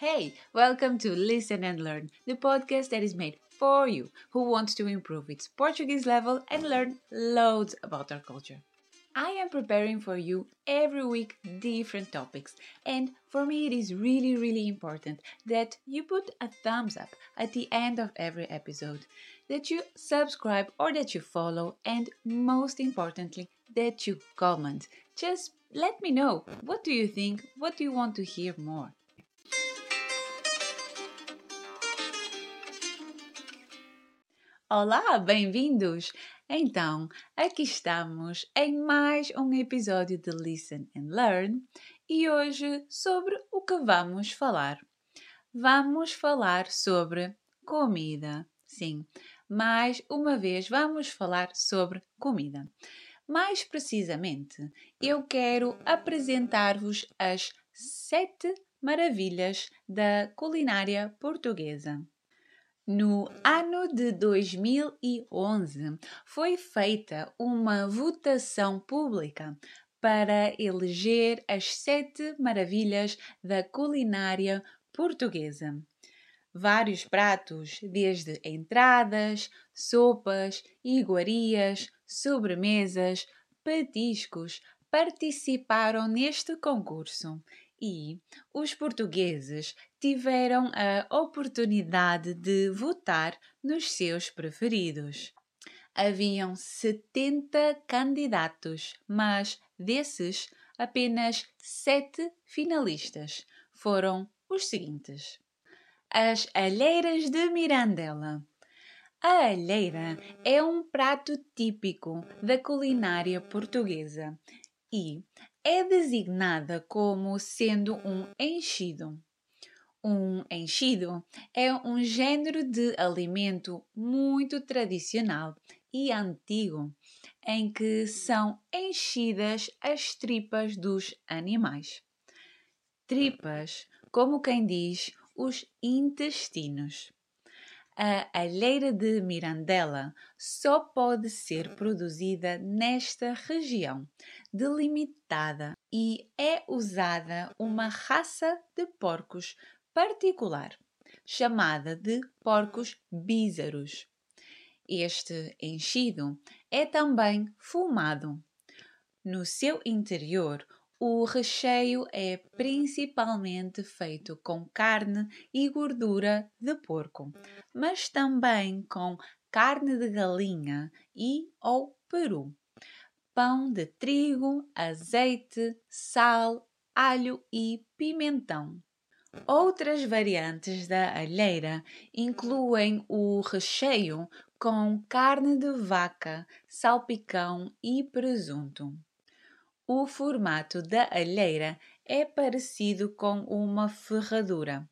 Hey, welcome to Listen and Learn, the podcast that is made for you who wants to improve its Portuguese level and learn loads about our culture. I am preparing for you every week different topics, and for me, it is really, really important that you put a thumbs up at the end of every episode, that you subscribe or that you follow, and most importantly, that you comment. Just let me know what do you think, what do you want to hear more. Olá, bem-vindos! Então, aqui estamos em mais um episódio de Listen and Learn e hoje sobre o que vamos falar. Vamos falar sobre comida. Sim, mais uma vez vamos falar sobre comida. Mais precisamente, eu quero apresentar-vos as sete maravilhas da culinária portuguesa. No ano de 2011 foi feita uma votação pública para eleger as sete maravilhas da culinária portuguesa. Vários pratos, desde entradas, sopas, iguarias, sobremesas, petiscos, participaram neste concurso e os portugueses tiveram a oportunidade de votar nos seus preferidos. Haviam 70 candidatos, mas desses, apenas sete finalistas foram os seguintes: as alheiras de Mirandela. A alheira é um prato típico da culinária portuguesa e é designada como sendo um enchido. Um enchido é um gênero de alimento muito tradicional e antigo em que são enchidas as tripas dos animais. Tripas, como quem diz, os intestinos. A alheira de Mirandela só pode ser produzida nesta região delimitada e é usada uma raça de porcos particular, chamada de porcos bízaros. Este enchido é também fumado. No seu interior, o recheio é principalmente feito com carne e gordura de porco, mas também com carne de galinha e ou peru, pão de trigo, azeite, sal, alho e pimentão. Outras variantes da alheira incluem o recheio com carne de vaca, salpicão e presunto. O formato da alheira é parecido com uma ferradura.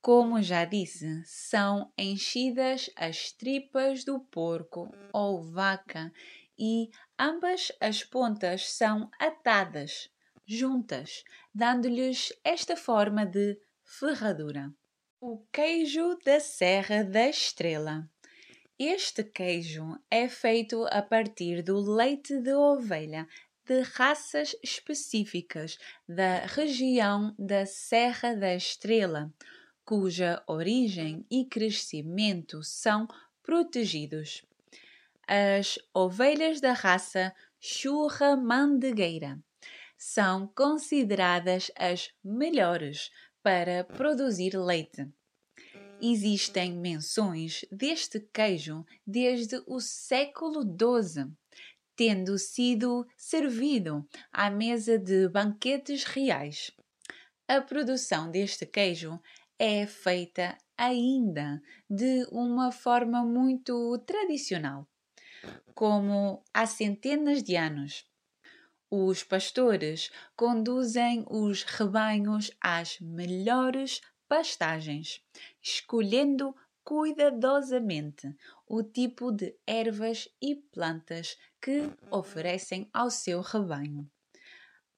Como já disse, são enchidas as tripas do porco ou vaca e ambas as pontas são atadas juntas, dando-lhes esta forma de ferradura. O queijo da Serra da Estrela. Este queijo é feito a partir do leite de ovelha de raças específicas da região da Serra da Estrela, cuja origem e crescimento são protegidos. As ovelhas da raça churra mandegueira são consideradas as melhores para produzir leite. Existem menções deste queijo desde o século XII, tendo sido servido à mesa de banquetes reais. A produção deste queijo é feita ainda de uma forma muito tradicional, como há centenas de anos os pastores conduzem os rebanhos às melhores pastagens, escolhendo cuidadosamente o tipo de ervas e plantas que oferecem ao seu rebanho.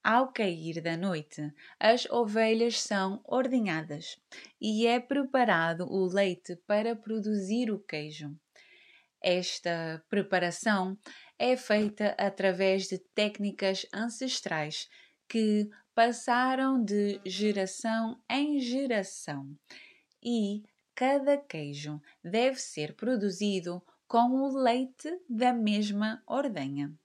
Ao cair da noite, as ovelhas são ordenhadas e é preparado o leite para produzir o queijo. Esta preparação é feita através de técnicas ancestrais que passaram de geração em geração e cada queijo deve ser produzido com o leite da mesma ordenha.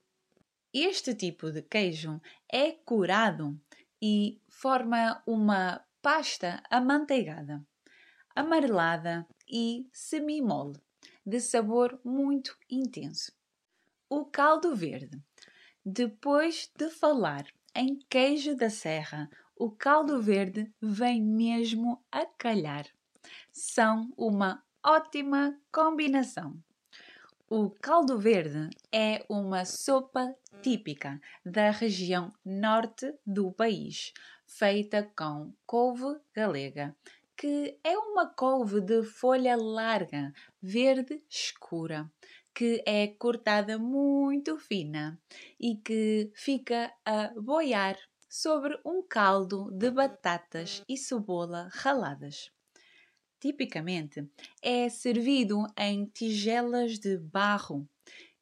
Este tipo de queijo é curado e forma uma pasta amanteigada, amarelada e semi-mole, de sabor muito intenso. O caldo verde. Depois de falar em queijo da serra, o caldo verde vem mesmo a calhar. São uma ótima combinação. O caldo verde é uma sopa típica da região norte do país, feita com couve galega, que é uma couve de folha larga, verde escura, que é cortada muito fina e que fica a boiar sobre um caldo de batatas e cebola raladas tipicamente é servido em tigelas de barro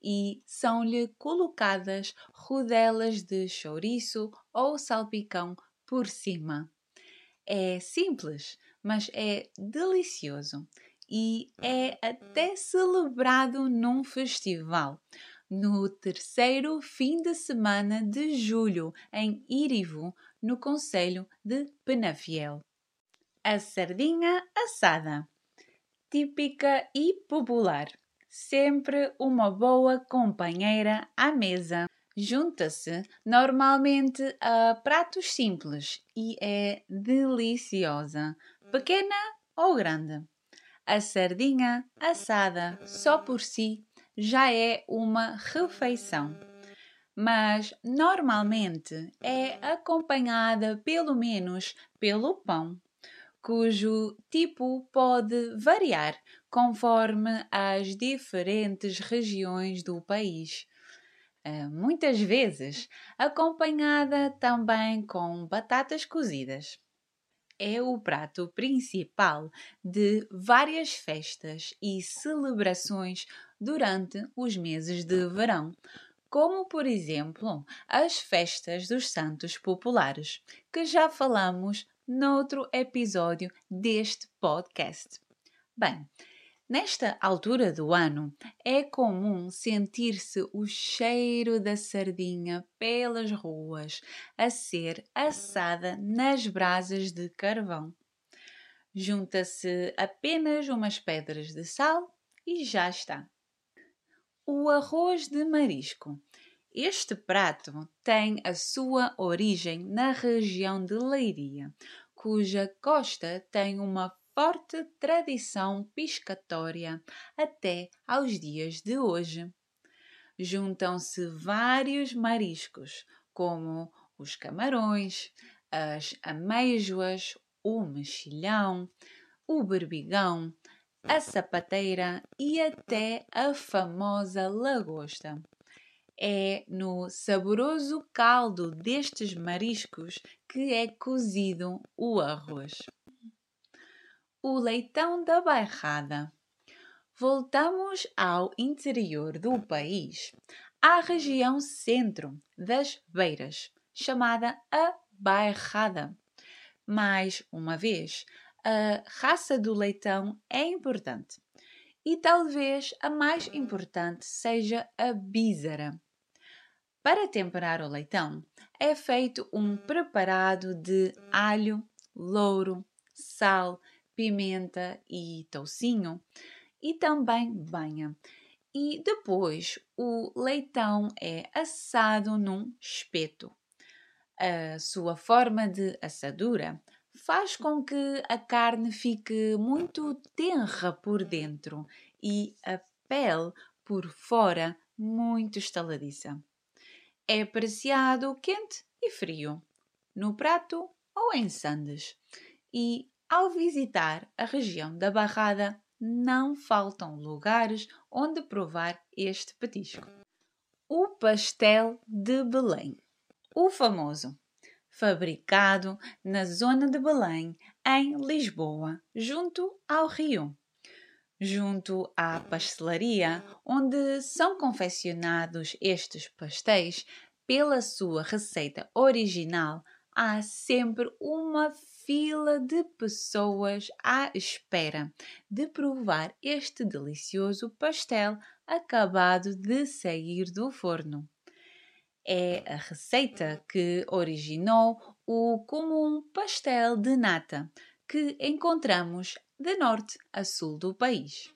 e são-lhe colocadas rodelas de chouriço ou salpicão por cima. É simples, mas é delicioso e é até celebrado num festival no terceiro fim de semana de julho em Irivo, no Conselho de Penafiel a sardinha assada. Típica e popular. Sempre uma boa companheira à mesa. Junta-se normalmente a pratos simples e é deliciosa, pequena ou grande. A sardinha assada só por si já é uma refeição, mas normalmente é acompanhada pelo menos pelo pão cujo tipo pode variar conforme as diferentes regiões do país. Eh, muitas vezes acompanhada também com batatas cozidas. É o prato principal de várias festas e celebrações durante os meses de verão, como por exemplo as festas dos Santos Populares, que já falamos noutro episódio deste podcast. Bem, nesta altura do ano é comum sentir-se o cheiro da sardinha pelas ruas a ser assada nas brasas de carvão. Junta-se apenas umas pedras de sal e já está. O arroz de marisco este prato tem a sua origem na região de Leiria, cuja costa tem uma forte tradição piscatória até aos dias de hoje. Juntam-se vários mariscos, como os camarões, as ameijoas, o mexilhão, o berbigão, a sapateira e até a famosa lagosta. É no saboroso caldo destes mariscos que é cozido o arroz. O leitão da bairrada. Voltamos ao interior do país, à região centro das Beiras, chamada a Bairrada. Mais uma vez, a raça do leitão é importante. E talvez a mais importante seja a bízara. Para temperar o leitão, é feito um preparado de alho, louro, sal, pimenta e toucinho e também banha. E depois o leitão é assado num espeto. A sua forma de assadura faz com que a carne fique muito tenra por dentro e a pele por fora muito estaladiça. É apreciado quente e frio, no prato ou em sandes. E ao visitar a região da Barrada, não faltam lugares onde provar este petisco. O pastel de Belém. O famoso, fabricado na zona de Belém, em Lisboa, junto ao rio junto à pastelaria, onde são confeccionados estes pastéis pela sua receita original há sempre uma fila de pessoas à espera de provar este delicioso pastel acabado de sair do forno. É a receita que originou o comum pastel de nata que encontramos de norte a sul do país.